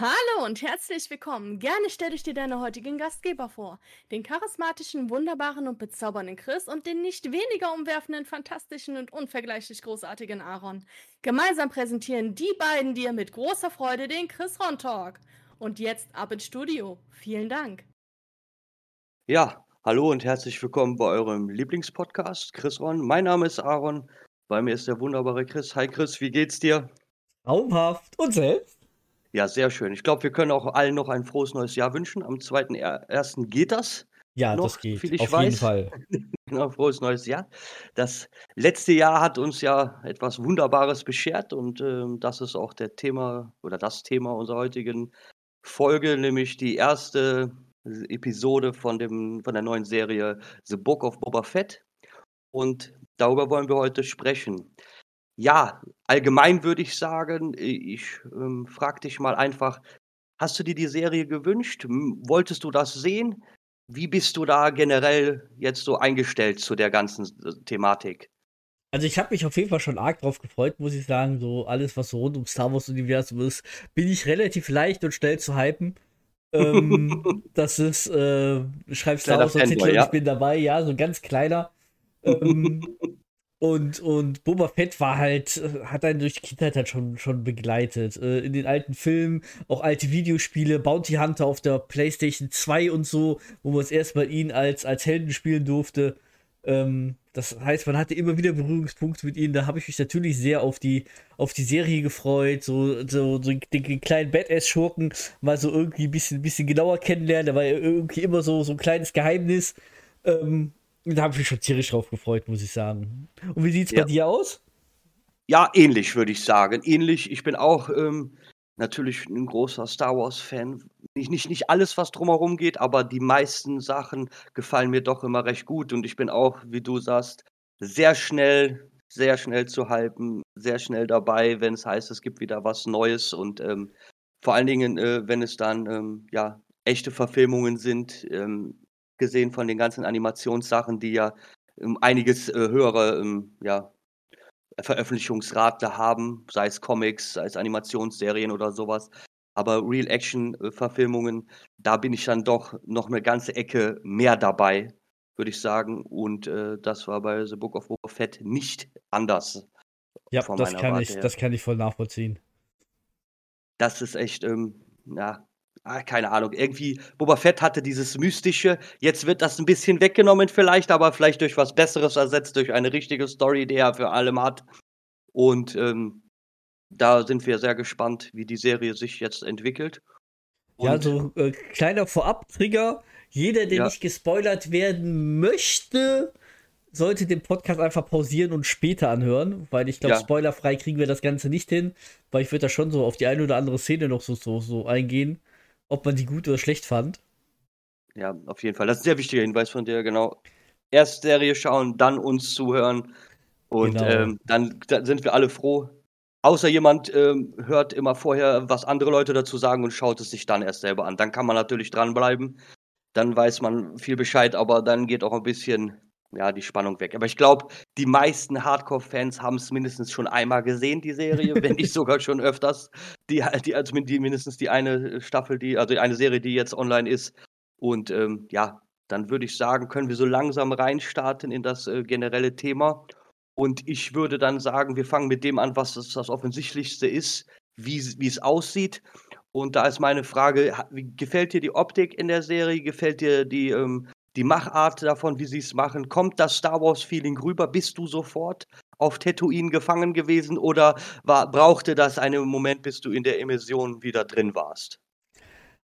Hallo und herzlich willkommen. Gerne stelle ich dir deine heutigen Gastgeber vor. Den charismatischen, wunderbaren und bezaubernden Chris und den nicht weniger umwerfenden, fantastischen und unvergleichlich großartigen Aaron. Gemeinsam präsentieren die beiden dir mit großer Freude den Chris Ron Talk. Und jetzt ab ins Studio. Vielen Dank. Ja, hallo und herzlich willkommen bei eurem Lieblingspodcast, Chris Ron. Mein Name ist Aaron. Bei mir ist der wunderbare Chris. Hi Chris, wie geht's dir? Traumhaft. Und selbst? Ja, sehr schön. Ich glaube, wir können auch allen noch ein frohes neues Jahr wünschen. Am 2.1. geht das. Ja, noch, das geht. ich Auf weiß. jeden Fall. genau, frohes neues Jahr. Das letzte Jahr hat uns ja etwas Wunderbares beschert und ähm, das ist auch der Thema oder das Thema unserer heutigen Folge, nämlich die erste Episode von, dem, von der neuen Serie The Book of Boba Fett. Und darüber wollen wir heute sprechen. Ja, allgemein würde ich sagen, ich ähm, frage dich mal einfach, hast du dir die Serie gewünscht? Wolltest du das sehen? Wie bist du da generell jetzt so eingestellt zu der ganzen äh, Thematik? Also ich habe mich auf jeden Fall schon arg drauf gefreut, muss ich sagen. So alles, was so rund um Star Wars Universum ist, bin ich relativ leicht und schnell zu hypen. ähm, das ist, äh, schreib Star Wars Titel ja. und ich bin dabei, ja, so ein ganz kleiner. Ähm, Und, und Boba Fett war halt, äh, hat einen durch die Kindheit halt schon, schon begleitet. Äh, in den alten Filmen, auch alte Videospiele, Bounty Hunter auf der PlayStation 2 und so, wo man es erstmal ihn als, als Helden spielen durfte. Ähm, das heißt, man hatte immer wieder Berührungspunkte mit ihnen. Da habe ich mich natürlich sehr auf die, auf die Serie gefreut. So, so, so den, kleinen Badass-Schurken mal so irgendwie ein bisschen, bisschen genauer kennenlernen. Da war ja irgendwie immer so, so ein kleines Geheimnis. Ähm, da habe ich mich schon tierisch drauf gefreut, muss ich sagen. Und wie sieht es ja. bei dir aus? Ja, ähnlich würde ich sagen. Ähnlich. Ich bin auch ähm, natürlich ein großer Star Wars-Fan. Nicht, nicht, nicht alles, was drumherum geht, aber die meisten Sachen gefallen mir doch immer recht gut. Und ich bin auch, wie du sagst, sehr schnell, sehr schnell zu halten, sehr schnell dabei, wenn es heißt, es gibt wieder was Neues. Und ähm, vor allen Dingen, äh, wenn es dann ähm, ja echte Verfilmungen sind, ähm, gesehen von den ganzen Animationssachen, die ja ähm, einiges äh, höhere ähm, ja, Veröffentlichungsrate haben, sei es Comics, sei es Animationsserien oder sowas. Aber Real-Action-Verfilmungen, da bin ich dann doch noch eine ganze Ecke mehr dabei, würde ich sagen. Und äh, das war bei The Book of Boba Fett nicht anders. Ja, das kann, ich, das kann ich voll nachvollziehen. Das ist echt, ähm, ja, ah, keine Ahnung, irgendwie, Boba Fett hatte dieses Mystische. Jetzt wird das ein bisschen weggenommen, vielleicht, aber vielleicht durch was Besseres ersetzt, durch eine richtige Story, die er für allem hat. Und ähm, da sind wir sehr gespannt, wie die Serie sich jetzt entwickelt. Und ja, so äh, kleiner Vorab-Trigger. Jeder, der ja. nicht gespoilert werden möchte, sollte den Podcast einfach pausieren und später anhören, weil ich glaube, ja. spoilerfrei kriegen wir das Ganze nicht hin, weil ich würde da schon so auf die eine oder andere Szene noch so, so, so eingehen ob man die gut oder schlecht fand. Ja, auf jeden Fall. Das ist ein sehr wichtiger Hinweis von dir, genau. Erst Serie schauen, dann uns zuhören. Und genau. ähm, dann, dann, sind wir alle froh. Außer jemand ähm, hört immer vorher, was andere Leute dazu sagen und schaut es sich dann erst selber an. Dann kann man natürlich dranbleiben. Dann weiß man viel Bescheid, aber dann geht auch ein bisschen ja, die Spannung weg. Aber ich glaube, die meisten Hardcore-Fans haben es mindestens schon einmal gesehen, die Serie, wenn nicht sogar schon öfters. Die, die, also die, mindestens die eine Staffel, die, also eine Serie, die jetzt online ist. Und ähm, ja, dann würde ich sagen, können wir so langsam reinstarten in das äh, generelle Thema. Und ich würde dann sagen, wir fangen mit dem an, was das, das Offensichtlichste ist, wie es aussieht. Und da ist meine Frage, gefällt dir die Optik in der Serie? Gefällt dir die ähm, die Machart davon, wie sie es machen, kommt das Star Wars-Feeling rüber? Bist du sofort auf Tatooine gefangen gewesen oder war, brauchte das einen Moment, bis du in der Immersion wieder drin warst?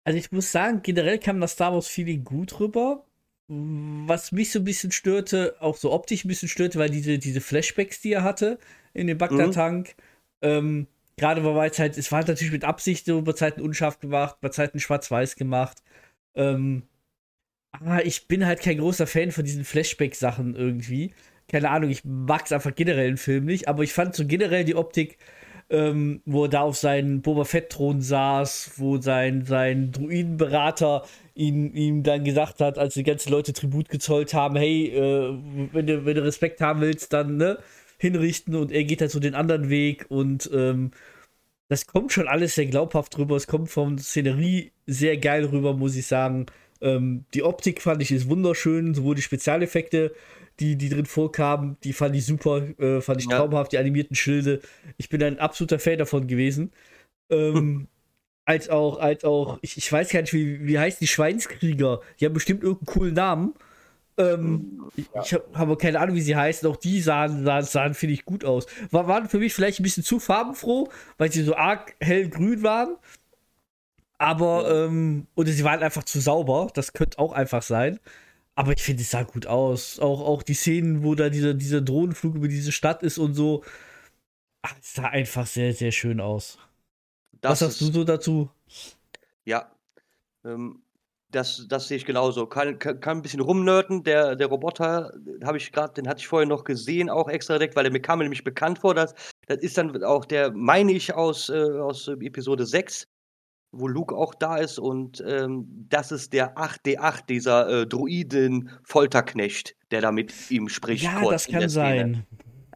Also ich muss sagen, generell kam das Star Wars-Feeling gut rüber. Was mich so ein bisschen störte, auch so optisch ein bisschen störte, weil diese, diese Flashbacks, die er hatte in dem Bagdad-Tank, mhm. ähm, gerade weil es halt, es war halt natürlich mit Absicht so bei Zeiten unscharf gemacht, bei Zeiten schwarz-weiß gemacht. Ähm, ah, ich bin halt kein großer Fan von diesen Flashback-Sachen irgendwie. Keine Ahnung, ich mag es einfach generell im Film nicht, aber ich fand so generell die Optik, ähm, wo er da auf seinem Boba Fett-Thron saß, wo sein, sein Druidenberater ihn, ihm dann gesagt hat, als die ganzen Leute Tribut gezollt haben, hey, äh, wenn, du, wenn du Respekt haben willst, dann ne, hinrichten und er geht halt so den anderen Weg und ähm, das kommt schon alles sehr glaubhaft rüber. Es kommt von Szenerie sehr geil rüber, muss ich sagen. Ähm, die Optik fand ich ist wunderschön, sowohl die Spezialeffekte, die, die drin vorkamen, die fand ich super, äh, fand ich ja. traumhaft, die animierten Schilde. Ich bin ein absoluter Fan davon gewesen. Ähm, hm. Als auch, als auch, ich, ich weiß gar nicht, wie, wie heißt die Schweinskrieger? Die haben bestimmt irgendeinen coolen Namen. Ähm, ja. Ich habe hab keine Ahnung, wie sie heißen. Auch die sahen, sahen, sahen finde ich, gut aus. War, waren für mich vielleicht ein bisschen zu farbenfroh, weil sie so arg hellgrün waren. Aber, ähm, oder sie waren einfach zu sauber. Das könnte auch einfach sein. Aber ich finde, es sah gut aus. Auch, auch die Szenen, wo da dieser, dieser Drohnenflug über diese Stadt ist und so. Ach, es sah einfach sehr, sehr schön aus. Das Was sagst du so dazu? Ja, ähm, das, das sehe ich genauso. Kann, kann, kann ein bisschen rumnörden. Der, der Roboter, habe ich gerade, den hatte ich vorher noch gesehen, auch extra direkt, weil der mir kam nämlich bekannt vor. Das, das ist dann auch der, meine ich, aus, äh, aus Episode 6, wo Luke auch da ist. Und ähm, das ist der 8D8, dieser äh, Druiden-Folterknecht, der da mit ihm spricht. Ja, das kann sein.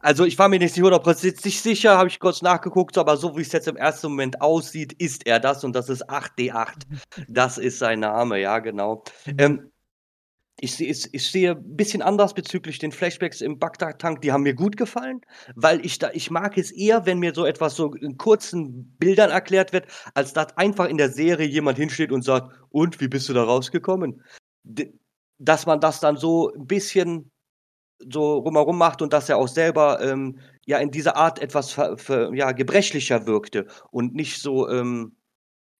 Also ich war mir nicht hundertprozentig sicher, habe ich kurz nachgeguckt, aber so wie es jetzt im ersten Moment aussieht, ist er das und das ist 8D8. Das ist sein Name, ja, genau. Mhm. Ähm, ich, ich, ich, sehe ein bisschen anders bezüglich den Flashbacks im Bagdad-Tank. Die haben mir gut gefallen, weil ich da, ich mag es eher, wenn mir so etwas so in kurzen Bildern erklärt wird, als dass einfach in der Serie jemand hinsteht und sagt, und wie bist du da rausgekommen? Dass man das dann so ein bisschen so rumherum macht und dass er auch selber ähm, ja in dieser Art etwas ja, gebrechlicher wirkte und nicht so, ähm,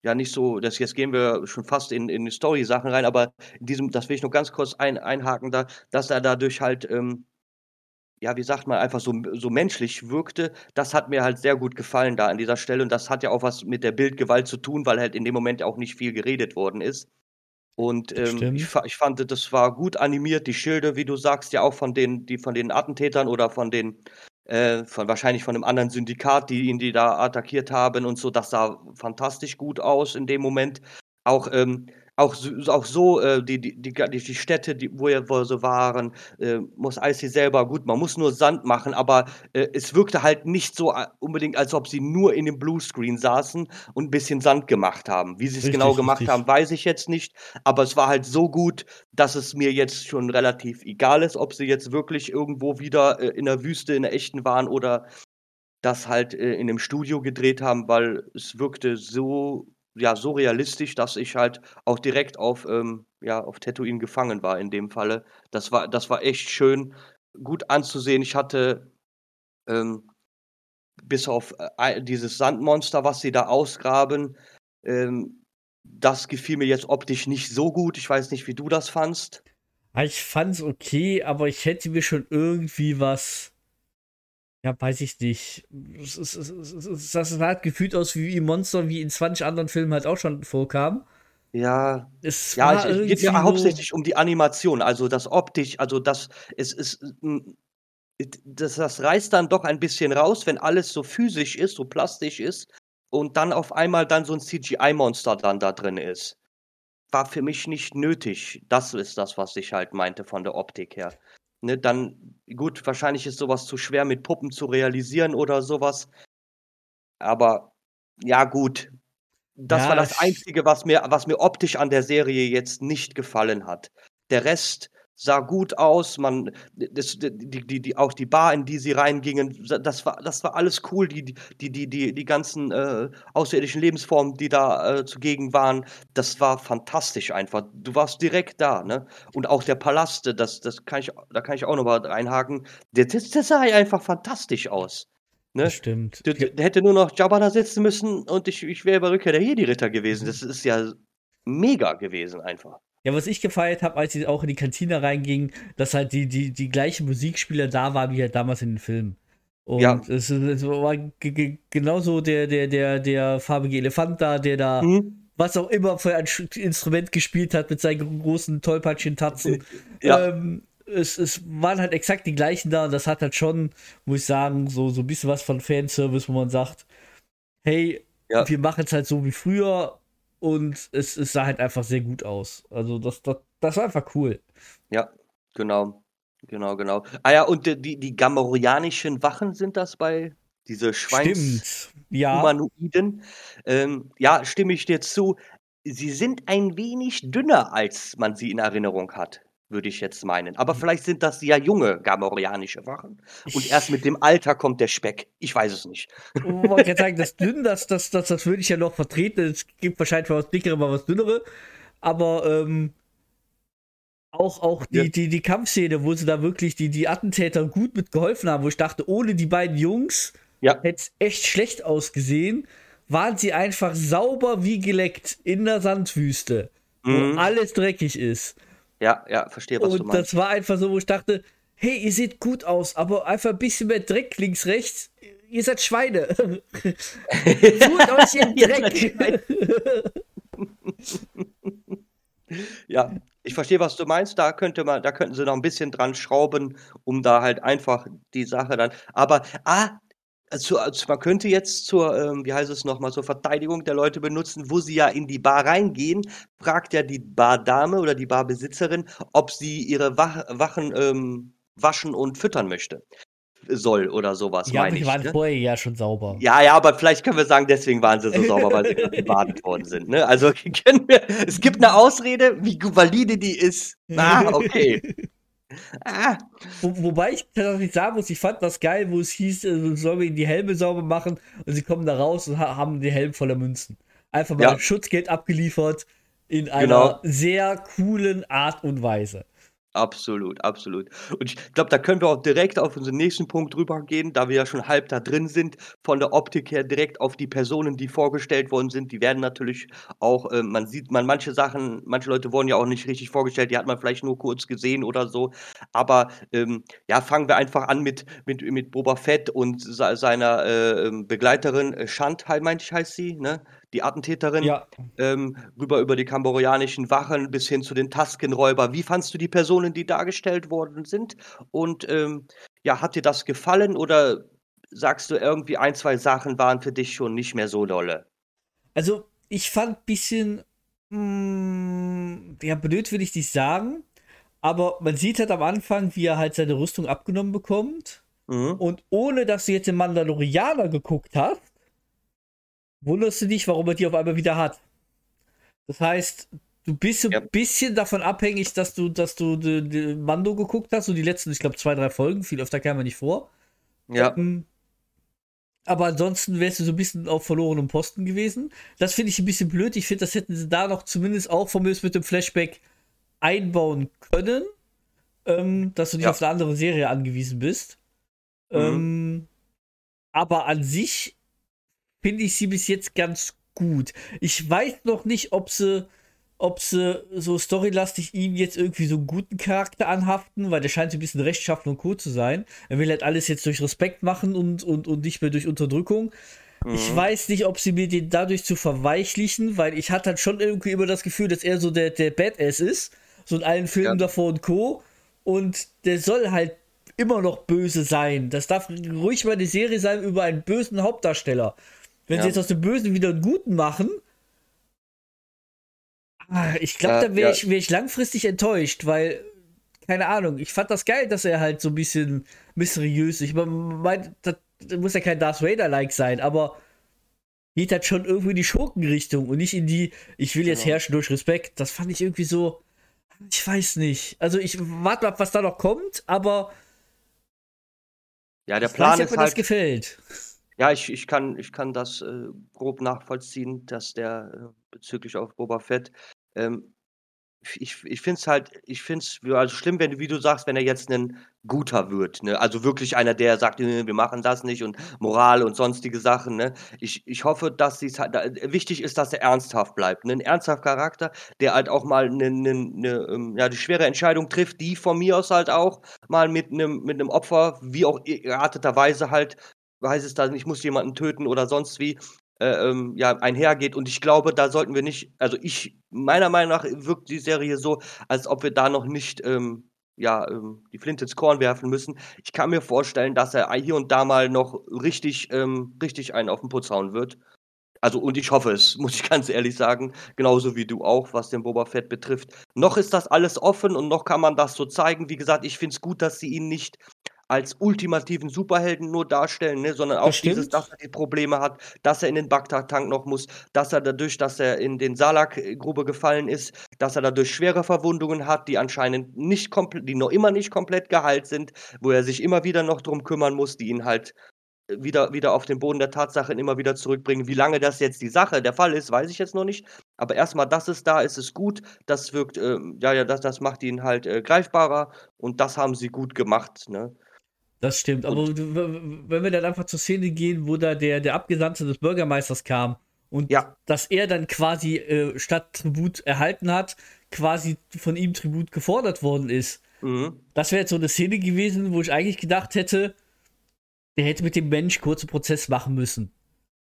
ja, nicht so, das jetzt gehen wir schon fast in, in Story-Sachen rein, aber in diesem, das will ich noch ganz kurz ein, einhaken, da, dass er dadurch halt, ähm, ja, wie sagt man, einfach so, so menschlich wirkte, das hat mir halt sehr gut gefallen da an dieser Stelle und das hat ja auch was mit der Bildgewalt zu tun, weil halt in dem Moment auch nicht viel geredet worden ist. Und ähm, ich, ich, fand, das war gut animiert, die Schilde, wie du sagst, ja auch von den, die von den Attentätern oder von den, äh, von wahrscheinlich von einem anderen Syndikat, die ihn die da attackiert haben und so, das sah fantastisch gut aus in dem Moment. Auch ähm, auch, auch so, äh, die, die, die, die Städte, die, wo, wir, wo sie waren, äh, muss Icy selber, gut, man muss nur Sand machen, aber äh, es wirkte halt nicht so äh, unbedingt, als ob sie nur in dem Bluescreen saßen und ein bisschen Sand gemacht haben. Wie sie es genau gemacht richtig. haben, weiß ich jetzt nicht, aber es war halt so gut, dass es mir jetzt schon relativ egal ist, ob sie jetzt wirklich irgendwo wieder äh, in der Wüste, in der echten waren oder das halt äh, in einem Studio gedreht haben, weil es wirkte so ja, so realistisch, dass ich halt auch direkt auf, ähm, ja, auf Tatooine gefangen war in dem Falle. Das war, das war echt schön, gut anzusehen. Ich hatte ähm, bis auf äh, dieses Sandmonster, was sie da ausgraben, ähm, das gefiel mir jetzt optisch nicht so gut. Ich weiß nicht, wie du das fandst. Ich fand's okay, aber ich hätte mir schon irgendwie was ja, weiß ich nicht. Das sah halt gefühlt aus wie Monster, wie in 20 anderen Filmen halt auch schon vorkam. Ja, es ja, es geht ja hauptsächlich um die Animation, also das optisch, also das es ist das, das reißt dann doch ein bisschen raus, wenn alles so physisch ist, so plastisch ist und dann auf einmal dann so ein CGI-Monster dann da drin ist. War für mich nicht nötig. Das ist das, was ich halt meinte von der Optik her ne, dann, gut, wahrscheinlich ist sowas zu schwer mit Puppen zu realisieren oder sowas. Aber ja, gut. Das ja, war das Einzige, was mir, was mir optisch an der Serie jetzt nicht gefallen hat. Der Rest sah gut aus, man, das, die, die, die, auch die Bar, in die sie reingingen, das war, das war alles cool, die, die, die, die, die ganzen äh, außerirdischen Lebensformen, die da äh, zugegen waren, das war fantastisch einfach. Du warst direkt da, ne? Und auch der Palast, das, das kann ich, da kann ich auch noch mal reinhaken, das, das sah einfach fantastisch aus. Ne? Das stimmt. Der, der hätte nur noch Jabba da sitzen müssen und ich, ich wäre bei Rückkehr der Jedi-Ritter gewesen. Das ist ja mega gewesen einfach. Ja, was ich gefeiert habe, als sie auch in die Kantine reingingen, dass halt die, die, die gleichen Musikspieler da waren wie halt damals in den Filmen. Und ja. es, es war genauso der, der, der, der farbige Elefant da, der da, mhm. was auch immer für ein Instrument gespielt hat mit seinen großen Tollpatschen-Tatzen. Ja. Ähm, es, es waren halt exakt die gleichen da und das hat halt schon, muss ich sagen, so, so ein bisschen was von Fanservice, wo man sagt, hey, ja. wir machen es halt so wie früher, und es, es sah halt einfach sehr gut aus. Also das, das, das war einfach cool. Ja, genau. Genau, genau. Ah ja, und die, die Gamorreanischen Wachen sind das bei diese Schweins ja. Humanoiden. Ähm, ja, stimme ich dir zu. Sie sind ein wenig dünner, als man sie in Erinnerung hat würde ich jetzt meinen. Aber hm. vielleicht sind das ja junge gamorianische Wachen. Und erst mit dem Alter kommt der Speck. Ich weiß es nicht. Ich wollte sagen, das dünn, das, das, das, das würde ich ja noch vertreten. Es gibt wahrscheinlich was dickere, mal was dünnere. Aber ähm, auch, auch die, ja. die, die Kampfszene, wo sie da wirklich die, die Attentäter gut mitgeholfen haben, wo ich dachte, ohne die beiden Jungs ja. hätte es echt schlecht ausgesehen, waren sie einfach sauber wie geleckt in der Sandwüste, mhm. wo alles dreckig ist. Ja, ja, verstehe, was und du meinst. Und das war einfach so, wo ich dachte, hey, ihr seht gut aus, aber einfach ein bisschen mehr Dreck links, rechts. Ihr seid Schweine. Tut euch in Dreck. ja, ich verstehe, was du meinst. Da könnte man, da könnten sie noch ein bisschen dran schrauben, um da halt einfach die Sache dann. Aber, ah, also, also man könnte jetzt zur, ähm, wie heißt es nochmal, zur Verteidigung der Leute benutzen, wo sie ja in die Bar reingehen, fragt ja die Bardame oder die Barbesitzerin, ob sie ihre Wach Wachen ähm, waschen und füttern möchte. Soll oder sowas. Ja, aber die waren ne? vorher ja schon sauber. Ja, ja, aber vielleicht können wir sagen, deswegen waren sie so sauber, weil sie gerade gebadet worden sind. Ne? Also können wir, es gibt eine Ausrede, wie valide die ist. Ah, okay. Ah. Wo, wobei ich tatsächlich sagen muss, ich fand das geil, wo es hieß, äh, sollen wir ihnen die Helme sauber machen und sie kommen da raus und ha haben die Helme voller Münzen. Einfach mal ja. Schutzgeld abgeliefert in einer genau. sehr coolen Art und Weise. Absolut, absolut. Und ich glaube, da können wir auch direkt auf unseren nächsten Punkt drüber gehen, da wir ja schon halb da drin sind, von der Optik her direkt auf die Personen, die vorgestellt worden sind. Die werden natürlich auch, äh, man sieht, man manche Sachen, manche Leute wurden ja auch nicht richtig vorgestellt, die hat man vielleicht nur kurz gesehen oder so. Aber ähm, ja, fangen wir einfach an mit, mit, mit Boba Fett und seiner äh, ähm, Begleiterin, äh, Shantai, meinte ich, heißt sie, ne? Die Attentäterin, ja. ähm, rüber über die kamborianischen Wachen bis hin zu den Taskenräuber. Wie fandst du die Personen, die dargestellt worden sind? Und ähm, ja, hat dir das gefallen oder sagst du irgendwie ein, zwei Sachen waren für dich schon nicht mehr so dolle? Also, ich fand ein bisschen, mh, hm, ja, blöd will ich nicht sagen, aber man sieht halt am Anfang, wie er halt seine Rüstung abgenommen bekommt. Mhm. Und ohne dass du jetzt den Mandalorianer geguckt hast, wunderst du dich, warum er die auf einmal wieder hat. Das heißt, du bist ein ja. bisschen davon abhängig, dass du, dass du die, die Mando geguckt hast, so die letzten, ich glaube, zwei, drei Folgen, viel öfter kam er nicht vor. Ja. Ähm, aber ansonsten wärst du so ein bisschen auf verlorenem Posten gewesen. Das finde ich ein bisschen blöd. Ich finde, das hätten sie da noch zumindest auch von mir mit dem Flashback einbauen können, ähm, dass du nicht ja. auf eine andere Serie angewiesen bist. Mhm. Ähm, aber an sich finde ich sie bis jetzt ganz gut. Ich weiß noch nicht, ob sie, ob sie so storylastig ihm jetzt irgendwie so einen guten Charakter anhaften, weil der scheint so ein bisschen rechtschaffen und cool zu sein. Er will halt alles jetzt durch Respekt machen und, und, und nicht mehr durch Unterdrückung. Mhm. Ich weiß nicht, ob sie mir den dadurch zu verweichlichen, weil ich hatte halt schon irgendwie immer das Gefühl, dass er so der, der Badass ist. So in allen Filmen ja. davor und Co. Und der soll halt immer noch böse sein. Das darf ruhig mal eine Serie sein über einen bösen Hauptdarsteller. Wenn ja. sie jetzt aus dem Bösen wieder einen Guten machen, ah, ich glaube, ja, da wäre ja. ich, wär ich langfristig enttäuscht, weil, keine Ahnung, ich fand das geil, dass er halt so ein bisschen mysteriös, ich meine, das muss ja kein Darth Vader-like sein, aber geht halt schon irgendwie in die Schurkenrichtung und nicht in die, ich will jetzt genau. herrschen durch Respekt. Das fand ich irgendwie so, ich weiß nicht. Also ich warte ab, was da noch kommt, aber ja, der Plan weiß, ist mir halt, das gefällt. Ja, ich, ich, kann, ich kann das äh, grob nachvollziehen, dass der äh, bezüglich auf Boba Fett, ähm, ich, ich finde es halt, ich finde es also schlimm, wenn, wie du sagst, wenn er jetzt ein guter wird, ne? Also wirklich einer, der sagt, wir machen das nicht und Moral und sonstige Sachen, ne? Ich, ich hoffe, dass sie halt, wichtig ist, dass er ernsthaft bleibt. Ne? Ein ernsthafter Charakter, der halt auch mal eine, eine, ähm, ja, die schwere Entscheidung trifft, die von mir aus halt auch mal mit einem mit Opfer, wie auch errateterweise halt heißt es dann, ich muss jemanden töten oder sonst wie, äh, ähm, ja, einhergeht. Und ich glaube, da sollten wir nicht, also ich, meiner Meinung nach wirkt die Serie so, als ob wir da noch nicht, ähm, ja, ähm, die Flinte ins Korn werfen müssen. Ich kann mir vorstellen, dass er hier und da mal noch richtig, ähm, richtig einen auf den Putz hauen wird. Also, und ich hoffe es, muss ich ganz ehrlich sagen, genauso wie du auch, was den Boba Fett betrifft. Noch ist das alles offen und noch kann man das so zeigen. Wie gesagt, ich finde es gut, dass sie ihn nicht als ultimativen Superhelden nur darstellen, ne, sondern auch dieses, dass er die Probleme hat, dass er in den Bagdad-Tank noch muss, dass er dadurch, dass er in den Salak-Grube gefallen ist, dass er dadurch schwere Verwundungen hat, die anscheinend nicht komplett, die noch immer nicht komplett geheilt sind, wo er sich immer wieder noch drum kümmern muss, die ihn halt wieder, wieder auf den Boden der Tatsachen immer wieder zurückbringen. Wie lange das jetzt die Sache, der Fall ist, weiß ich jetzt noch nicht. Aber erstmal, dass es da ist, ist gut. Das wirkt, äh, ja, ja, das, das macht ihn halt äh, greifbarer und das haben sie gut gemacht. Ne? Das stimmt, aber und, wenn wir dann einfach zur Szene gehen, wo da der, der Abgesandte des Bürgermeisters kam und ja. dass er dann quasi äh, statt Tribut erhalten hat, quasi von ihm Tribut gefordert worden ist. Mhm. Das wäre jetzt so eine Szene gewesen, wo ich eigentlich gedacht hätte, der hätte mit dem Mensch kurzen Prozess machen müssen.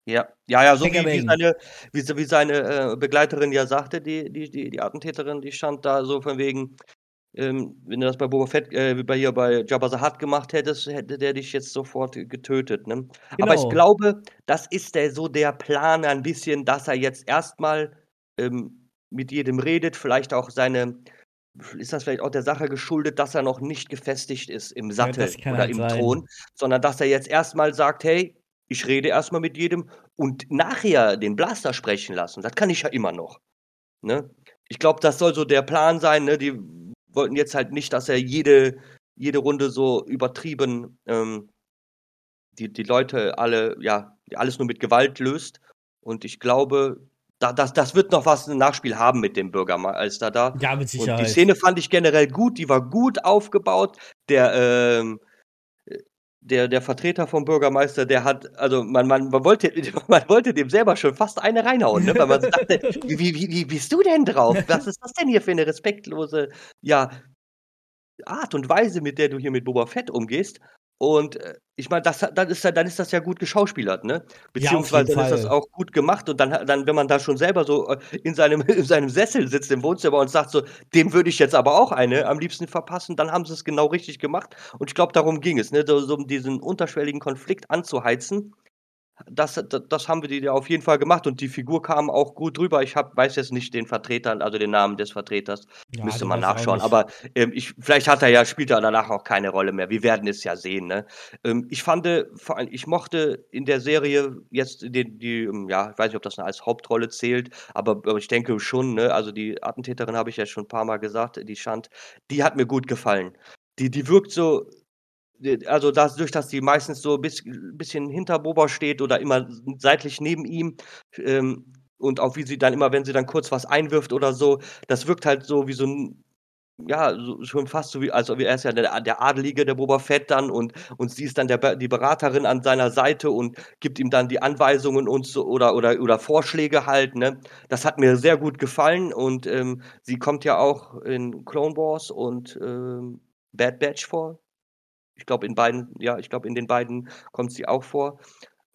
Ja, ja, ja, so wie, wie, seine, wie, wie seine äh, Begleiterin ja sagte, die, die, die, die Attentäterin, die stand da so von wegen, ähm, wenn du das bei Boba Fett, äh, bei hier bei Jabba the Hutt gemacht hättest, hätte der dich jetzt sofort getötet, ne? Genau. Aber ich genau. glaube, das ist der, so der Plan ein bisschen, dass er jetzt erstmal ähm, mit jedem redet, vielleicht auch seine, ist das vielleicht auch der Sache geschuldet, dass er noch nicht gefestigt ist im Sattel ja, oder halt im sein. Thron, sondern dass er jetzt erstmal sagt, hey, ich rede erstmal mit jedem und nachher den Blaster sprechen lassen. Das kann ich ja immer noch. Ne? Ich glaube, das soll so der Plan sein. Ne? Die wollten jetzt halt nicht, dass er jede, jede Runde so übertrieben ähm, die, die Leute alle, ja, alles nur mit Gewalt löst. Und ich glaube, da, das, das wird noch was ein Nachspiel haben mit dem Bürgermeister da. Ja, mit Sicherheit. Und die Szene fand ich generell gut, die war gut aufgebaut. Der, ähm, der, der Vertreter vom Bürgermeister, der hat, also man, man, man, wollte, man wollte dem selber schon fast eine reinhauen, ne? weil man dachte, wie, wie, wie bist du denn drauf? Was ist das denn hier für eine respektlose, ja, Art und Weise, mit der du hier mit Boba Fett umgehst? Und äh, ich meine, das, dann, ist, dann ist das ja gut geschauspielert, ne? Beziehungsweise ja, dann ist das auch gut gemacht und dann, dann, wenn man da schon selber so äh, in seinem, in seinem Sessel sitzt im Wohnzimmer und sagt so, dem würde ich jetzt aber auch eine am liebsten verpassen, dann haben sie es genau richtig gemacht. Und ich glaube, darum ging es, ne? So, so um diesen unterschwelligen Konflikt anzuheizen das, das, das haben wir dir auf jeden Fall gemacht und die Figur kam auch gut drüber. Ich hab, weiß jetzt nicht den Vertreter, also den Namen des Vertreters, ja, müsste man nachschauen. Aber ähm, ich, vielleicht hat er ja, spielt er danach auch keine Rolle mehr. Wir werden es ja sehen. Ne? Ähm, ich fand, vor allem, ich mochte in der Serie jetzt die, die, ähm, ja, ich weiß nicht, ob das als Hauptrolle zählt, aber, aber ich denke schon, ne? also die Attentäterin habe ich ja schon ein paar Mal gesagt, die Schand, die hat mir gut gefallen. Die, die wirkt so, also dadurch, dass die meistens so ein bisschen hinter Boba steht oder immer seitlich neben ihm ähm, und auch wie sie dann immer, wenn sie dann kurz was einwirft oder so, das wirkt halt so wie so ein, ja, so, schon fast so wie, also er ist ja der, der Adelige, der Boba Fett dann und, und sie ist dann der, die Beraterin an seiner Seite und gibt ihm dann die Anweisungen und so oder, oder, oder Vorschläge halt, ne. Das hat mir sehr gut gefallen und ähm, sie kommt ja auch in Clone Wars und ähm, Bad Batch vor, ich glaube, in beiden, ja, ich glaube, in den beiden kommt sie auch vor.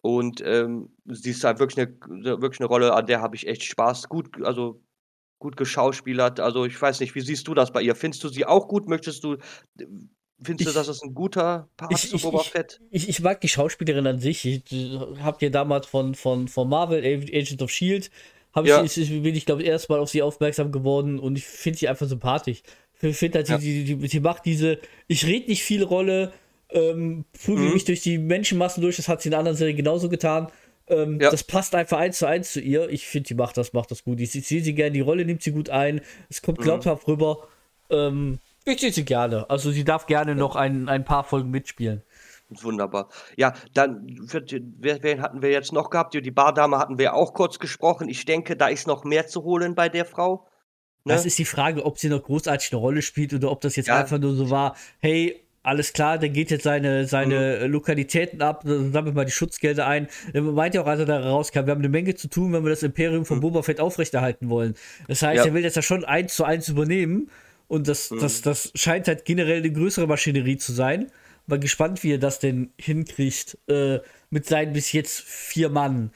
Und ähm, sie ist halt wirklich eine, wirklich eine Rolle, an der habe ich echt Spaß. Gut, also gut geschauspielert. Also ich weiß nicht, wie siehst du das bei ihr? Findest du sie auch gut? Möchtest du, findest ich, du, dass das ein guter Part ich, zu Boba Fett? Ich, ich, mag die Schauspielerin an sich. Ich, ich habe dir damals von, von, von Marvel, Agent of S.H.I.E.L.D., ich, ja. ich, bin ich glaube erstmal auf sie aufmerksam geworden und ich finde sie einfach sympathisch. Ich finde halt, ja. die, die, die, macht diese, ich rede nicht viel Rolle, ähm, prügel mhm. mich durch die Menschenmassen durch, das hat sie in anderen Serien genauso getan. Ähm, ja. Das passt einfach eins zu eins zu ihr. Ich finde, die macht das, macht das gut. Ich sehe sie gerne, die Rolle nimmt sie gut ein. Es kommt mhm. glaubhaft mhm. rüber. Ähm, ich sehe sie gerne. Also sie darf gerne noch ein, ein paar Folgen mitspielen. Wunderbar. Ja, dann wen hatten wir jetzt noch gehabt? Die Bardame hatten wir auch kurz gesprochen. Ich denke, da ist noch mehr zu holen bei der Frau. Ne? Das ist die Frage, ob sie noch großartig eine Rolle spielt oder ob das jetzt ja. einfach nur so war, hey, alles klar, der geht jetzt seine, seine mhm. Lokalitäten ab, sammelt mal die Schutzgelder ein. Er meint ja auch, als er da rauskam, wir haben eine Menge zu tun, wenn wir das Imperium von mhm. Boba Fett aufrechterhalten wollen. Das heißt, ja. er will jetzt ja schon eins zu eins übernehmen und das, mhm. das, das scheint halt generell eine größere Maschinerie zu sein. Mal gespannt, wie er das denn hinkriegt äh, mit seinen bis jetzt vier Mann,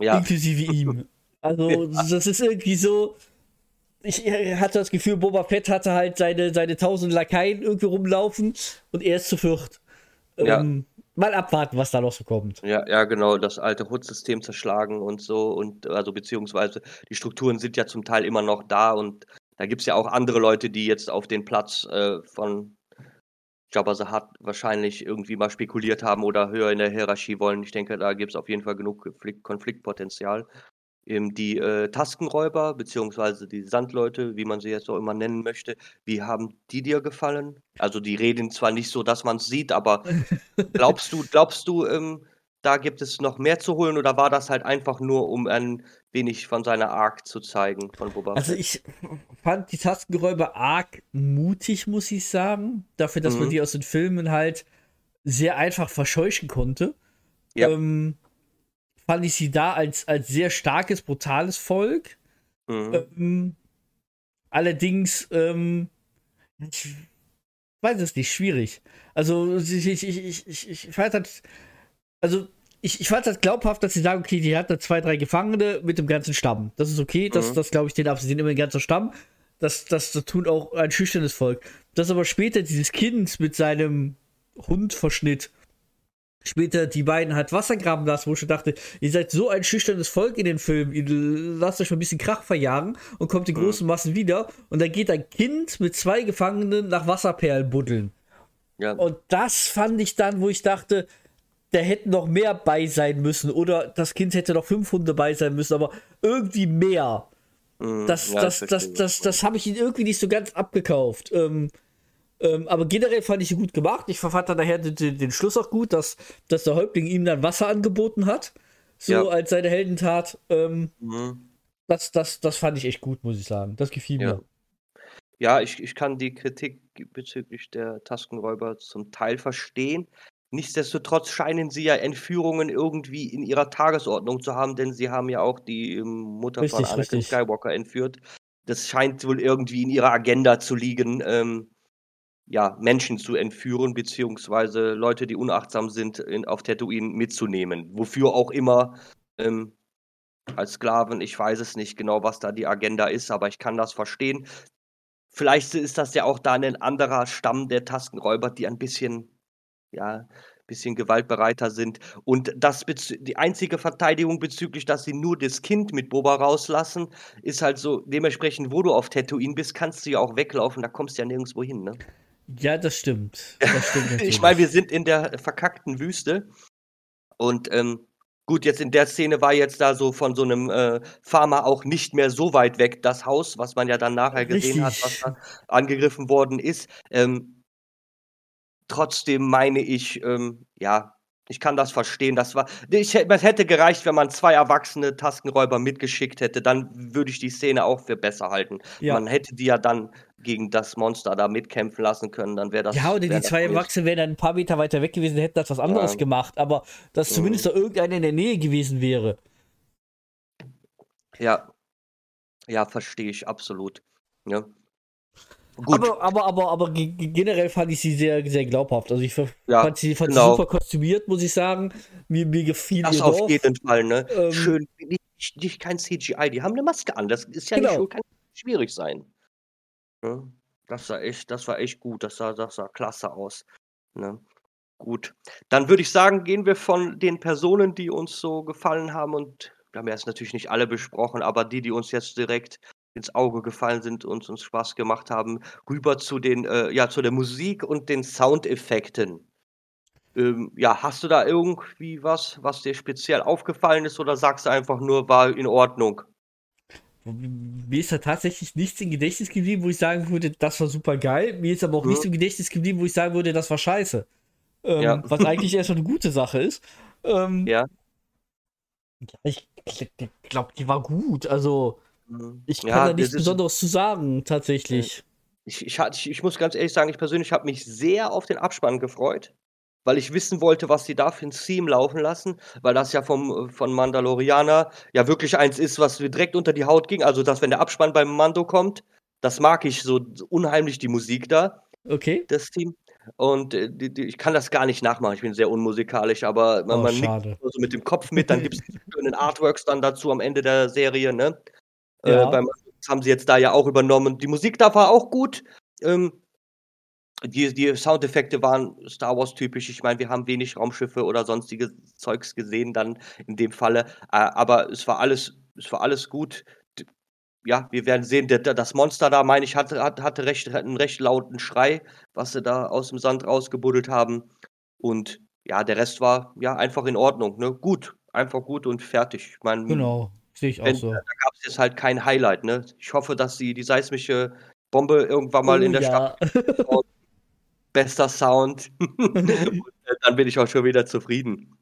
ja. inklusive ihm. Also, das ist irgendwie so, ich hatte das Gefühl, Boba Fett hatte halt seine, seine tausend Lakaien irgendwie rumlaufen und er ist zu viert. Ja. Ähm, mal abwarten, was da noch so kommt. Ja, ja, genau, das alte HUD-System zerschlagen und so und also beziehungsweise die Strukturen sind ja zum Teil immer noch da und da gibt es ja auch andere Leute, die jetzt auf den Platz äh, von Jabba the Hutt wahrscheinlich irgendwie mal spekuliert haben oder höher in der Hierarchie wollen. Ich denke, da gibt es auf jeden Fall genug Konflikt Konfliktpotenzial. Ähm, die äh, Taskenräuber, beziehungsweise die Sandleute, wie man sie jetzt auch immer nennen möchte, wie haben die dir gefallen? Also die reden zwar nicht so, dass man es sieht, aber glaubst du, glaubst du, ähm, da gibt es noch mehr zu holen oder war das halt einfach nur, um ein wenig von seiner Arc zu zeigen von Boba Also ich fand die Tastengeräuber arg mutig, muss ich sagen. Dafür, dass mhm. man die aus den Filmen halt sehr einfach verscheuchen konnte. Ja. Ähm, fand ich sie da als, als sehr starkes, brutales Volk. Mhm. Ähm, allerdings, ähm, ich weiß es nicht, schwierig. Also ich, ich, ich, ich, ich fand das, also ich, ich fand das glaubhaft, dass sie sagen, okay, die hat da zwei, drei Gefangene mit dem ganzen Stamm. Das ist okay, das, mhm. das glaube ich denen ab. Sie sind immer ein ganzer Stamm. Das, das, das tut auch ein schüchternes Volk. Dass aber später dieses Kind mit seinem Hund verschnitt, später die beiden halt Wasser graben lassen, wo ich schon dachte, ihr seid so ein schüchternes Volk in den Filmen, ihr lasst euch mal ein bisschen Krach verjagen und kommt in mhm. großen Massen wieder und dann geht ein Kind mit zwei Gefangenen nach Wasserperlen buddeln. Ja. Und das fand ich dann, wo ich dachte, da hätten noch mehr bei sein müssen oder das Kind hätte noch fünf Hunde bei sein müssen, aber irgendwie mehr. Mm, das, ja, das, das, das, das, das habe ich ihn irgendwie nicht so ganz abgekauft. Ähm, ähm, aber generell fand ich ihn gut gemacht. Ich fand dann nachher den, den, Schluss auch gut, dass, dass der Häuptling ihm dann Wasser angeboten hat. So ja. als seine Heldentat. Ähm, mhm. das, das, das fand ich echt gut, muss ich sagen. Das gefiel ja. mir. Ja, ich, ich kann die Kritik bezüglich der Taskenräuber zum Teil verstehen. Nichtsdestotrotz scheinen sie ja Entführungen irgendwie in ihrer Tagesordnung zu haben, denn sie haben ja auch die ähm, Mutter richtig, von Anakin richtig. Skywalker entführt. Das scheint wohl irgendwie in ihrer Agenda zu liegen, ähm, ja, Menschen zu entführen, beziehungsweise Leute, die unachtsam sind, in, auf Tatooine mitzunehmen. Wofür auch immer, ähm, als Sklaven, ich weiß es nicht genau, was da die Agenda ist, aber ich kann das verstehen. Vielleicht ist das ja auch da ein anderer Stamm der Taskenräuber, die ein bisschen ja, bisschen gewaltbereiter sind. Und das die einzige Verteidigung bezüglich, dass sie nur das Kind mit Boba rauslassen, ist halt so, dementsprechend, wo du auf Tatooine bist, kannst du ja auch weglaufen, da kommst du ja nirgendwo hin, ne? Ja, das stimmt. Das stimmt ich meine, wir sind in der verkackten Wüste und ähm, gut, jetzt in der Szene war jetzt da so von so einem äh, Farmer auch nicht mehr so weit weg das Haus, was man ja dann nachher gesehen Richtig. hat, was da angegriffen worden ist. Ähm, trotzdem meine ich, ähm, ja, ich kann das verstehen. Das war, ich, es hätte gereicht, wenn man zwei erwachsene Taskenräuber mitgeschickt hätte, dann würde ich die Szene auch für besser halten. Ja. Man hätte die ja dann gegen das Monster da mitkämpfen lassen können, dann wäre das. Ja, oder die zwei Erwachsenen wären dann ein paar Meter weiter weg gewesen, hätten das was anderes ja. gemacht, aber dass zumindest mhm. da irgendeiner in der Nähe gewesen wäre. Ja. Ja, verstehe ich absolut. Ja. Gut. Aber, aber, aber, aber generell fand ich sie sehr, sehr glaubhaft. Also ich ja, fand sie, fand genau. sie super kostümiert, muss ich sagen. Mir, mir gefiel das ihr auf Dorf. jeden Fall, ne? Ähm, Schön, nicht, nicht, kein CGI, die haben eine Maske an. Das ist ja genau. nicht, kann schwierig sein. Ne? Das sah echt, das war echt gut. Das sah, das sah klasse aus. Ne? Gut. Dann würde ich sagen, gehen wir von den Personen, die uns so gefallen haben und wir haben jetzt natürlich nicht alle besprochen, aber die, die uns jetzt direkt ins Auge gefallen sind und uns Spaß gemacht haben, rüber zu den, äh, ja, zu der Musik und den Soundeffekten. Ähm, ja, hast du da irgendwie was, was dir speziell aufgefallen ist oder sagst du einfach nur, war in Ordnung? Mir ist da tatsächlich nichts im Gedächtnis geblieben, wo ich sagen würde, das war super geil. Mir ist aber auch mhm. nichts im Gedächtnis geblieben, wo ich sagen würde, das war scheiße. Ähm, ja. Was eigentlich erstmal eine gute Sache ist. Ähm, ja. ja. Ich glaube, die war gut. Also. Ich kann ja, da nichts Besonderes zu sagen, tatsächlich. Ich, ich, ich, ich muss ganz ehrlich sagen, ich persönlich habe mich sehr auf den Abspann gefreut, weil ich wissen wollte, was die da für ein Theme laufen lassen, weil das ja vom, von Mandalorianer ja wirklich eins ist, was mir direkt unter die Haut ging. Also, dass wenn der Abspann beim Mando kommt, das mag ich so unheimlich, die Musik da. Okay. Das Team. Und äh, die, die, ich kann das gar nicht nachmachen, ich bin sehr unmusikalisch, aber man, oh, man nickt so mit dem Kopf mit, dann gibt es schönen Artworks dann dazu am Ende der Serie, ne? Äh, ja. Äh, beim, das haben sie jetzt da ja auch übernommen. Die Musik da war auch gut. Ähm, die, die Soundeffekte waren Star Wars typisch. Ich meine, wir haben wenig Raumschiffe oder sonstige Zeugs gesehen dann in dem Falle. Äh, aber es war alles, es war alles gut. ja, wir werden sehen, das Monster da, meine ich, hatte, hatte recht, einen recht lauten Schrei, was sie da aus dem Sand rausgebuddelt haben. Und ja, der Rest war ja einfach in Ordnung. Ne? Gut, einfach gut und fertig. Ich mein, genau, sehe ich auch so. Da gab es jetzt halt kein Highlight. Ne? Ich hoffe, dass sie die seismische Bombe irgendwann mal oh, in der ja. Stadt. Bester Sound. Dann bin ich auch schon wieder zufrieden.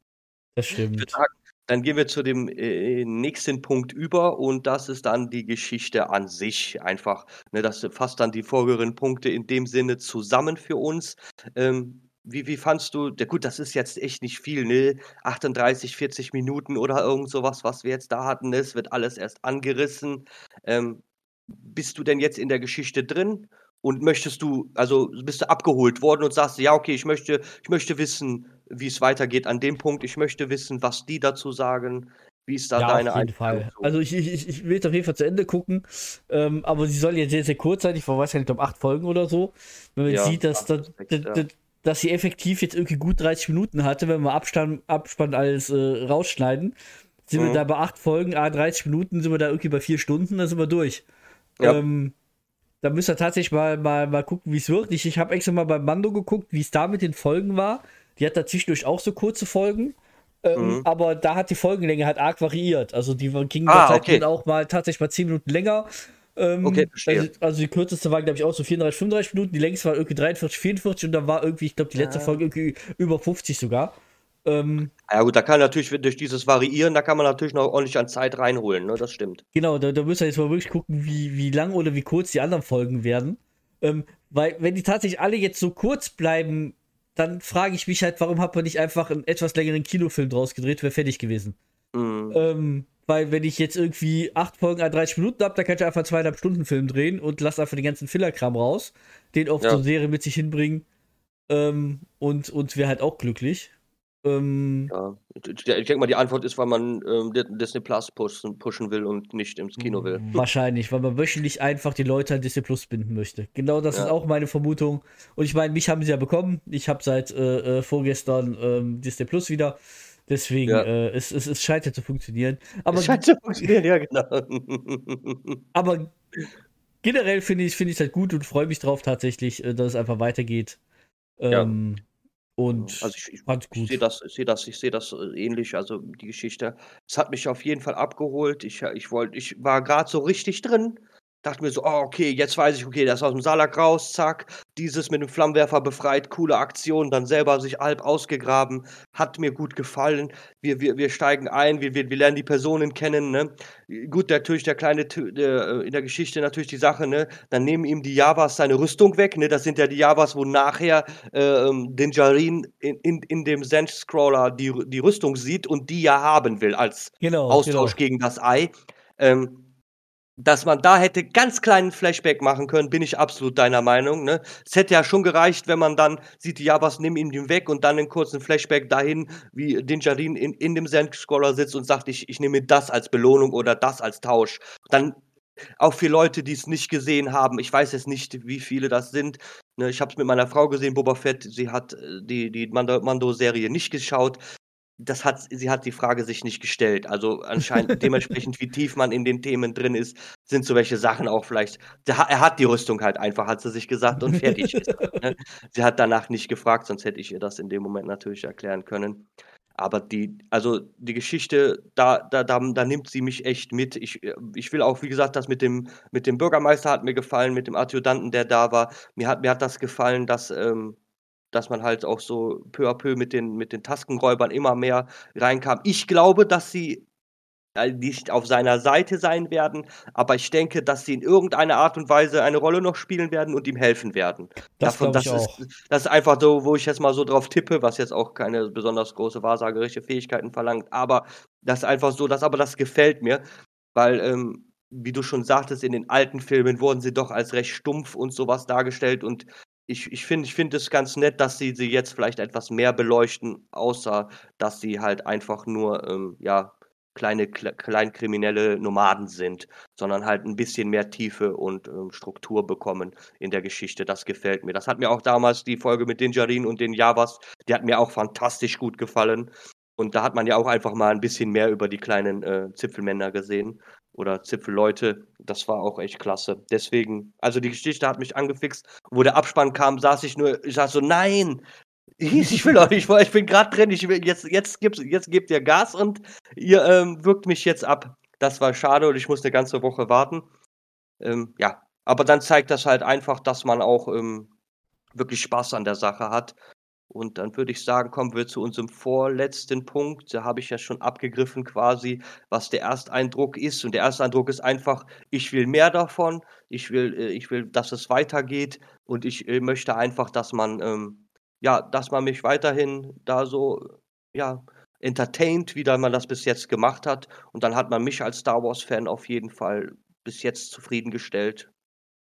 Das stimmt. Sagen, dann gehen wir zu dem äh, nächsten Punkt über und das ist dann die Geschichte an sich. Einfach, ne, das fasst dann die vorherigen Punkte in dem Sinne zusammen für uns. Ähm, wie, wie fandst du, gut, das ist jetzt echt nicht viel, ne? 38, 40 Minuten oder irgend sowas, was wir jetzt da hatten, es wird alles erst angerissen. Ähm, bist du denn jetzt in der Geschichte drin? Und möchtest du, also bist du abgeholt worden und sagst, ja, okay, ich möchte, ich möchte wissen, wie es weitergeht an dem Punkt. Ich möchte wissen, was die dazu sagen. Wie ist da ja, deine auf jeden Fall. Also ich, ich, ich will jetzt auf jeden Fall zu Ende gucken, ähm, aber sie soll jetzt sehr, sehr kurz sein. Ich weiß ja nicht, ob acht Folgen oder so. Wenn man ja, sieht, dass, dass, dass, dass, sie effektiv jetzt irgendwie gut 30 Minuten hatte, wenn wir Abstand, Abspann alles äh, rausschneiden, sind mhm. wir da bei acht Folgen, ah, 30 Minuten, sind wir da irgendwie bei vier Stunden, dann sind wir durch. Ja. Ähm, da müsst ihr tatsächlich mal, mal, mal gucken, wie es wird. Ich, ich habe extra mal beim Mando geguckt, wie es da mit den Folgen war. Die hat da zwischendurch auch so kurze Folgen. Ähm, mhm. Aber da hat die Folgenlänge halt arg variiert. Also die gingen ah, okay. auch mal tatsächlich mal 10 Minuten länger. Ähm, okay, also, also, die kürzeste war, glaube ich, auch so 34, 35 Minuten. Die längste war irgendwie 43, 44 und da war irgendwie, ich glaube, die letzte ja. Folge irgendwie über 50 sogar. Ähm, ja gut, da kann natürlich durch dieses Variieren, da kann man natürlich noch ordentlich an Zeit reinholen, ne? das stimmt. Genau, da, da müsst ihr jetzt mal wirklich gucken, wie, wie lang oder wie kurz die anderen Folgen werden. Ähm, weil, wenn die tatsächlich alle jetzt so kurz bleiben, dann frage ich mich halt, warum hat man nicht einfach einen etwas längeren Kinofilm draus gedreht, wäre fertig gewesen. Mhm. Ähm, weil, wenn ich jetzt irgendwie acht Folgen an 30 Minuten habe, dann kann ich einfach zweieinhalb Stunden Film drehen und lasse einfach den ganzen Fillerkram raus, den auf ja. so eine Serie mit sich hinbringen. Ähm, und, und wäre halt auch glücklich. Ähm, ja, ich denke mal, die Antwort ist, weil man ähm, Disney Plus pushen, pushen will und nicht ins Kino will. Wahrscheinlich, weil man wöchentlich einfach die Leute an Disney Plus binden möchte. Genau das ja. ist auch meine Vermutung. Und ich meine, mich haben sie ja bekommen. Ich habe seit äh, äh, vorgestern ähm, Disney Plus wieder. Deswegen, ja. äh, es, es, es scheint ja zu funktionieren. Aber, es scheint zu funktionieren, ja, genau. aber generell finde ich es find halt gut und freue mich drauf tatsächlich, äh, dass es einfach weitergeht. Ähm, ja. Und also ich, ich, ich sehe das, ich sehe das, ich sehe das äh, ähnlich. Also die Geschichte, es hat mich auf jeden Fall abgeholt. Ich, ich wollte, ich war gerade so richtig drin dachte mir so, oh, okay, jetzt weiß ich, okay, der ist aus dem Salak raus, zack, dieses mit dem Flammenwerfer befreit, coole Aktion, dann selber sich halb ausgegraben, hat mir gut gefallen. Wir, wir, wir steigen ein, wir, wir, wir lernen die Personen kennen, ne? Gut, natürlich der kleine, der, äh, in der Geschichte natürlich die Sache, ne? Dann nehmen ihm die Javas seine Rüstung weg, ne? Das sind ja die Javas, wo nachher äh, den Jarin in, in, in dem Zen-Scroller die, die Rüstung sieht und die ja haben will als genau, Austausch genau. gegen das Ei. Ähm, dass man da hätte ganz kleinen Flashback machen können, bin ich absolut deiner Meinung. Ne? Es hätte ja schon gereicht, wenn man dann sieht, ja, was nimm ihm den weg und dann einen kurzen Flashback dahin, wie Dinjarin in, in dem Zen-Scroller sitzt und sagt, ich, ich nehme das als Belohnung oder das als Tausch. Dann auch für Leute, die es nicht gesehen haben, ich weiß jetzt nicht, wie viele das sind. Ne, ich habe es mit meiner Frau gesehen, Boba Fett. Sie hat äh, die, die Mando-Serie nicht geschaut das hat, sie hat die Frage sich nicht gestellt. Also anscheinend dementsprechend, wie tief man in den Themen drin ist, sind so welche Sachen auch vielleicht. er hat die Rüstung halt einfach, hat sie sich gesagt und fertig ist. Ne? Sie hat danach nicht gefragt, sonst hätte ich ihr das in dem Moment natürlich erklären können. Aber die, also die Geschichte, da, da, da, da nimmt sie mich echt mit. Ich, ich will auch, wie gesagt, das mit dem, mit dem Bürgermeister hat mir gefallen, mit dem Adjutanten, der da war. Mir hat, mir hat das gefallen, dass, ähm, dass man halt auch so peu à peu mit den, mit den Taskenräubern immer mehr reinkam. Ich glaube, dass sie äh, nicht auf seiner Seite sein werden, aber ich denke, dass sie in irgendeiner Art und Weise eine Rolle noch spielen werden und ihm helfen werden. Das, Davon, das, ist, das ist einfach so, wo ich jetzt mal so drauf tippe, was jetzt auch keine besonders große wahrsagerische Fähigkeiten verlangt, aber das ist einfach so, das, aber das gefällt mir, weil, ähm, wie du schon sagtest, in den alten Filmen wurden sie doch als recht stumpf und sowas dargestellt und ich, ich finde ich find es ganz nett, dass sie sie jetzt vielleicht etwas mehr beleuchten, außer dass sie halt einfach nur, ähm, ja, kleine, kle kleinkriminelle Nomaden sind, sondern halt ein bisschen mehr Tiefe und ähm, Struktur bekommen in der Geschichte. Das gefällt mir. Das hat mir auch damals die Folge mit den Jarin und den Javas, die hat mir auch fantastisch gut gefallen. Und da hat man ja auch einfach mal ein bisschen mehr über die kleinen äh, Zipfelmänner gesehen oder Zipfelleute, das war auch echt klasse. Deswegen, also die Geschichte hat mich angefixt. Wo der Abspann kam, saß ich nur, ich saß so, nein, ich will euch nicht, ich bin gerade drin, ich will, jetzt, jetzt, gibt's, jetzt gebt ihr Gas und ihr ähm, wirkt mich jetzt ab. Das war schade und ich muss eine ganze Woche warten. Ähm, ja, aber dann zeigt das halt einfach, dass man auch ähm, wirklich Spaß an der Sache hat. Und dann würde ich sagen, kommen wir zu unserem vorletzten Punkt. Da habe ich ja schon abgegriffen quasi, was der Ersteindruck ist. Und der Ersteindruck ist einfach, ich will mehr davon, ich will, äh, ich will, dass es weitergeht und ich äh, möchte einfach, dass man, ähm, ja, dass man mich weiterhin da so, ja, entertaint, wie man das bis jetzt gemacht hat. Und dann hat man mich als Star Wars-Fan auf jeden Fall bis jetzt zufriedengestellt.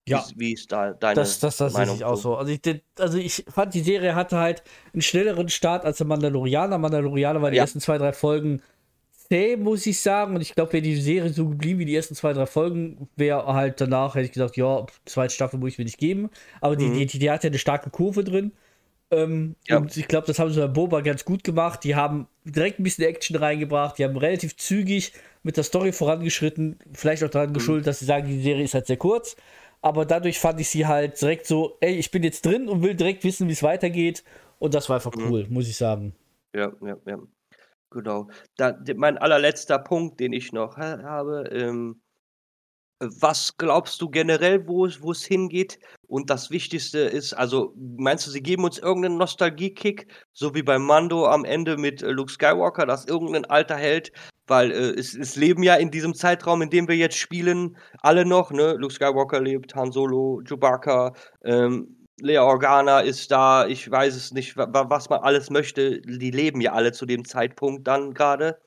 Ja. Wie, ist da deine Das, das, das Meinung ich auch so. Also ich, also ich fand, die Serie hatte halt einen schnelleren Start als der Mandalorianer. Mandalorianer war die Ja. ersten zwei, drei Folgen zäh, muss ich sagen. Und ich glaube, wäre die Serie so geblieben wie die ersten zwei, drei Folgen, wäre halt danach, hätte ich gesagt, ja, zweite Staffel muss ich mir nicht geben. Aber die, Mhm. die, die hat ja eine starke Kurve drin. Ähm, Ja. Und ich glaube, das haben sie bei Boba ganz gut gemacht. Die haben direkt ein bisschen Action reingebracht. Die haben relativ zügig mit der Story vorangeschritten. Vielleicht auch Mhm. daran geschuldet, dass sie sagen, die Serie ist halt sehr kurz. Aber dadurch fand ich sie halt direkt so, ey, ich bin jetzt drin und will direkt wissen, wie es weitergeht. Und das war einfach Mhm. cool, muss ich sagen. Ja, ja, ja. Genau. Da, mein allerletzter Punkt, den ich noch ha habe, ähm, was glaubst du generell, wo es wo es hingeht? Und das Wichtigste ist, also meinst du, sie geben uns irgendeinen Nostalgie-Kick, so wie bei Mando am Ende mit äh, Luke Skywalker, dass irgendein alter Held, weil äh, es, es leben ja in diesem Zeitraum, in dem wir jetzt spielen, alle noch, ne? Luke Skywalker lebt, Han Solo, Chewbacca, ähm, Leia Organa ist da, ich weiß es nicht, wa wa- was man alles möchte. Die leben ja alle zu dem Zeitpunkt dann gerade.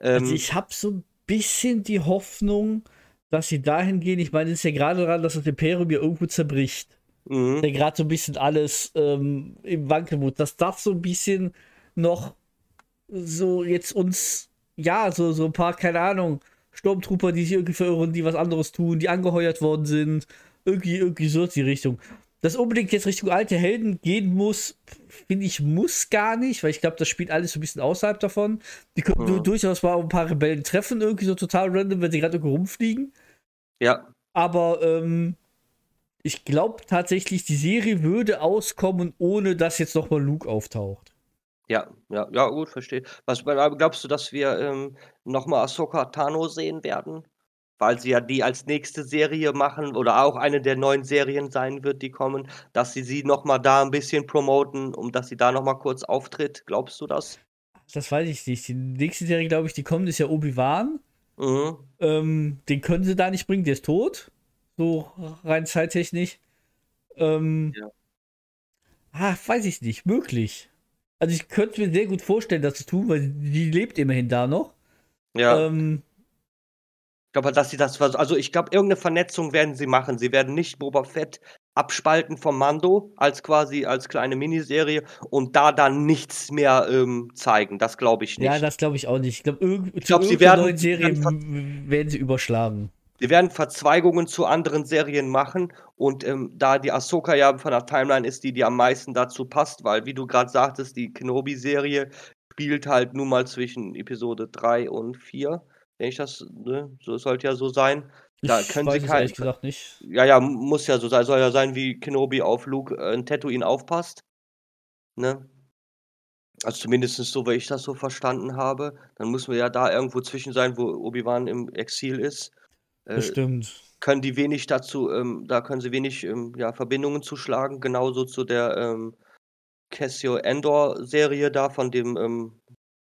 Ähm, Also ich habe so ein bisschen die Hoffnung, dass sie dahin gehen. Ich meine, es ist ja gerade daran, dass das Imperium ja irgendwo zerbricht. mhm. der gerade so ein bisschen alles ähm, im Wankelmut. Das darf so ein bisschen noch so jetzt uns, ja, so, so ein paar, keine Ahnung, Sturmtrooper, die sich irgendwie verirren, die was anderes tun, die angeheuert worden sind. Irgendwie, irgendwie so die Richtung. Dass unbedingt jetzt Richtung alte Helden gehen muss, finde ich, muss gar nicht, weil ich glaube, das spielt alles so ein bisschen außerhalb davon. Die können Mhm. du durchaus mal ein paar Rebellen treffen, irgendwie so total random, wenn sie gerade irgendwo rumfliegen. Ja, Aber ähm, ich glaube tatsächlich, die Serie würde auskommen, ohne dass jetzt nochmal Luke auftaucht. Ja, ja, ja, gut, verstehe. Was glaubst du, dass wir ähm, nochmal Ahsoka Tano sehen werden? Weil sie ja die als nächste Serie machen oder auch eine der neuen Serien sein wird, die kommen, dass sie sie nochmal da ein bisschen promoten, um dass sie da nochmal kurz auftritt. Glaubst du das? Das weiß ich nicht. Die nächste Serie, glaube ich, die kommt, ist ja Obi-Wan. Mhm. Ähm, den können sie da nicht bringen, der ist tot. So rein zeittechnisch. Ähm, Ja. Ah, weiß ich nicht. Möglich. Also ich könnte mir sehr gut vorstellen, das zu tun, weil die lebt immerhin da noch. Ja. Ähm, Ich glaube, dass sie das also ich glaube, irgendeine Vernetzung werden sie machen. Sie werden nicht Boba Fett abspalten vom Mando als quasi als kleine Miniserie und da dann nichts mehr ähm, zeigen. Das glaube ich nicht. ja, das glaube ich auch nicht. Ich glaube, irg glaub, sie werden- werden sie überschlagen. Sie werden Verzweigungen zu anderen Serien machen und ähm, da die Ahsoka ja von der Timeline ist, die die am meisten dazu passt, weil wie du gerade sagtest, die Kenobi-Serie spielt halt nun mal zwischen Episode 3 und 4. Denke ich, das ne? so sollte ja so sein. Da ich können weiß sie kein- ehrlich gesagt nicht. Ja, ja, muss ja so sein. Soll ja sein, wie Kenobi auf Luke äh, in Tatooine aufpasst. Ne? Also zumindest so, wie ich das so verstanden habe. Dann müssen wir ja da irgendwo zwischen sein, wo Obi-Wan im Exil ist. Äh, Bestimmt. können die wenig dazu, ähm, da können sie wenig ähm, ja, Verbindungen zuschlagen, genauso zu der ähm, Cassio Endor-Serie da von dem ähm,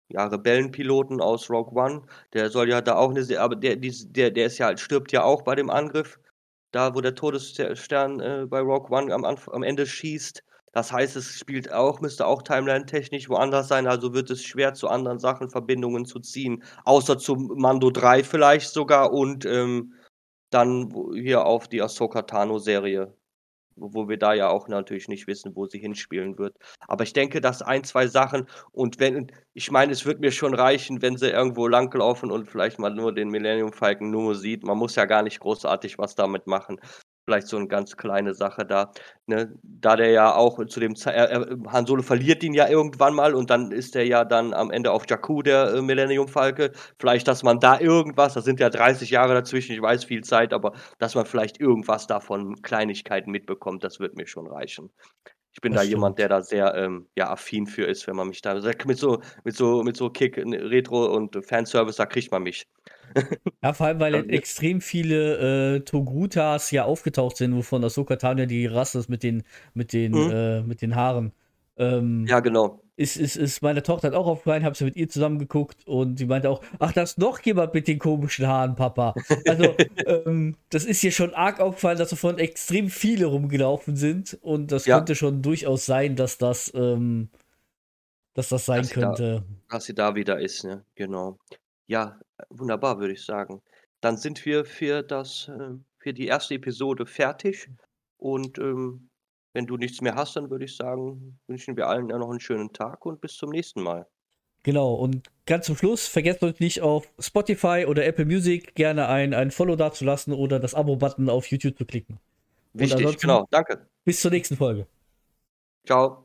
ja, Rebellenpiloten aus Rogue One. Der soll ja da auch eine Se aber der, die, der, der ist ja, halt, stirbt ja auch bei dem Angriff, da wo der Todesstern äh, bei Rogue One am, Anf am Ende schießt. Das heißt, es spielt auch, müsste auch timeline-technisch woanders sein, also wird es schwer zu anderen Sachen Verbindungen zu ziehen. Außer zum Mando 3 vielleicht sogar und ähm, dann hier auf die Ahsoka Tano-Serie, wo wir da ja auch natürlich nicht wissen, wo sie hinspielen wird. Aber ich denke, dass ein, zwei Sachen und wenn, ich meine, es wird mir schon reichen, wenn sie irgendwo langlaufen und vielleicht mal nur den Millennium Falcon nur sieht. Man muss ja gar nicht großartig was damit machen. Vielleicht so eine ganz kleine Sache da. Ne? Da der ja auch zu dem Ze äh, Han Solo verliert ihn ja irgendwann mal und dann ist er ja dann am Ende auf Jakku, der äh, Millennium Falke. Vielleicht, dass man da irgendwas, da sind ja 30 Jahre dazwischen, ich weiß viel Zeit, aber dass man vielleicht irgendwas davon, Kleinigkeiten mitbekommt, das wird mir schon reichen. Ich bin das da stimmt. jemand, der da sehr ähm, ja, affin für ist, wenn man mich da mit so, mit so, mit so Kick, Retro und Fanservice, da kriegt man mich. Ja, vor allem, weil ja, extrem viele äh, Togutas ja aufgetaucht sind, wovon Ahsoka Tanya die Rasse ist mit den, mit den, mhm. äh, mit den Haaren. Ähm, ja, genau. Ist, ist, ist meine Tochter hat auch aufgefallen, habe sie mit ihr zusammen geguckt und sie meinte auch, ach, da ist noch jemand mit den komischen Haaren, Papa. Also, ähm, das ist hier schon arg aufgefallen, dass davon extrem viele rumgelaufen sind und das ja. könnte schon durchaus sein, dass das, ähm, dass das sein dass könnte. Da, dass sie da wieder ist, ne? Genau. Ja, wunderbar, würde ich sagen. Dann sind wir für das, äh, für die erste Episode fertig. Und ähm, wenn du nichts mehr hast, dann würde ich sagen, wünschen wir allen ja noch einen schönen Tag und bis zum nächsten Mal. Genau, und ganz zum Schluss, vergesst euch nicht auf Spotify oder Apple Music gerne ein, ein Follow dazulassen oder das Abo-Button auf YouTube zu klicken. Wichtig, genau, danke. Bis zur nächsten Folge. Ciao.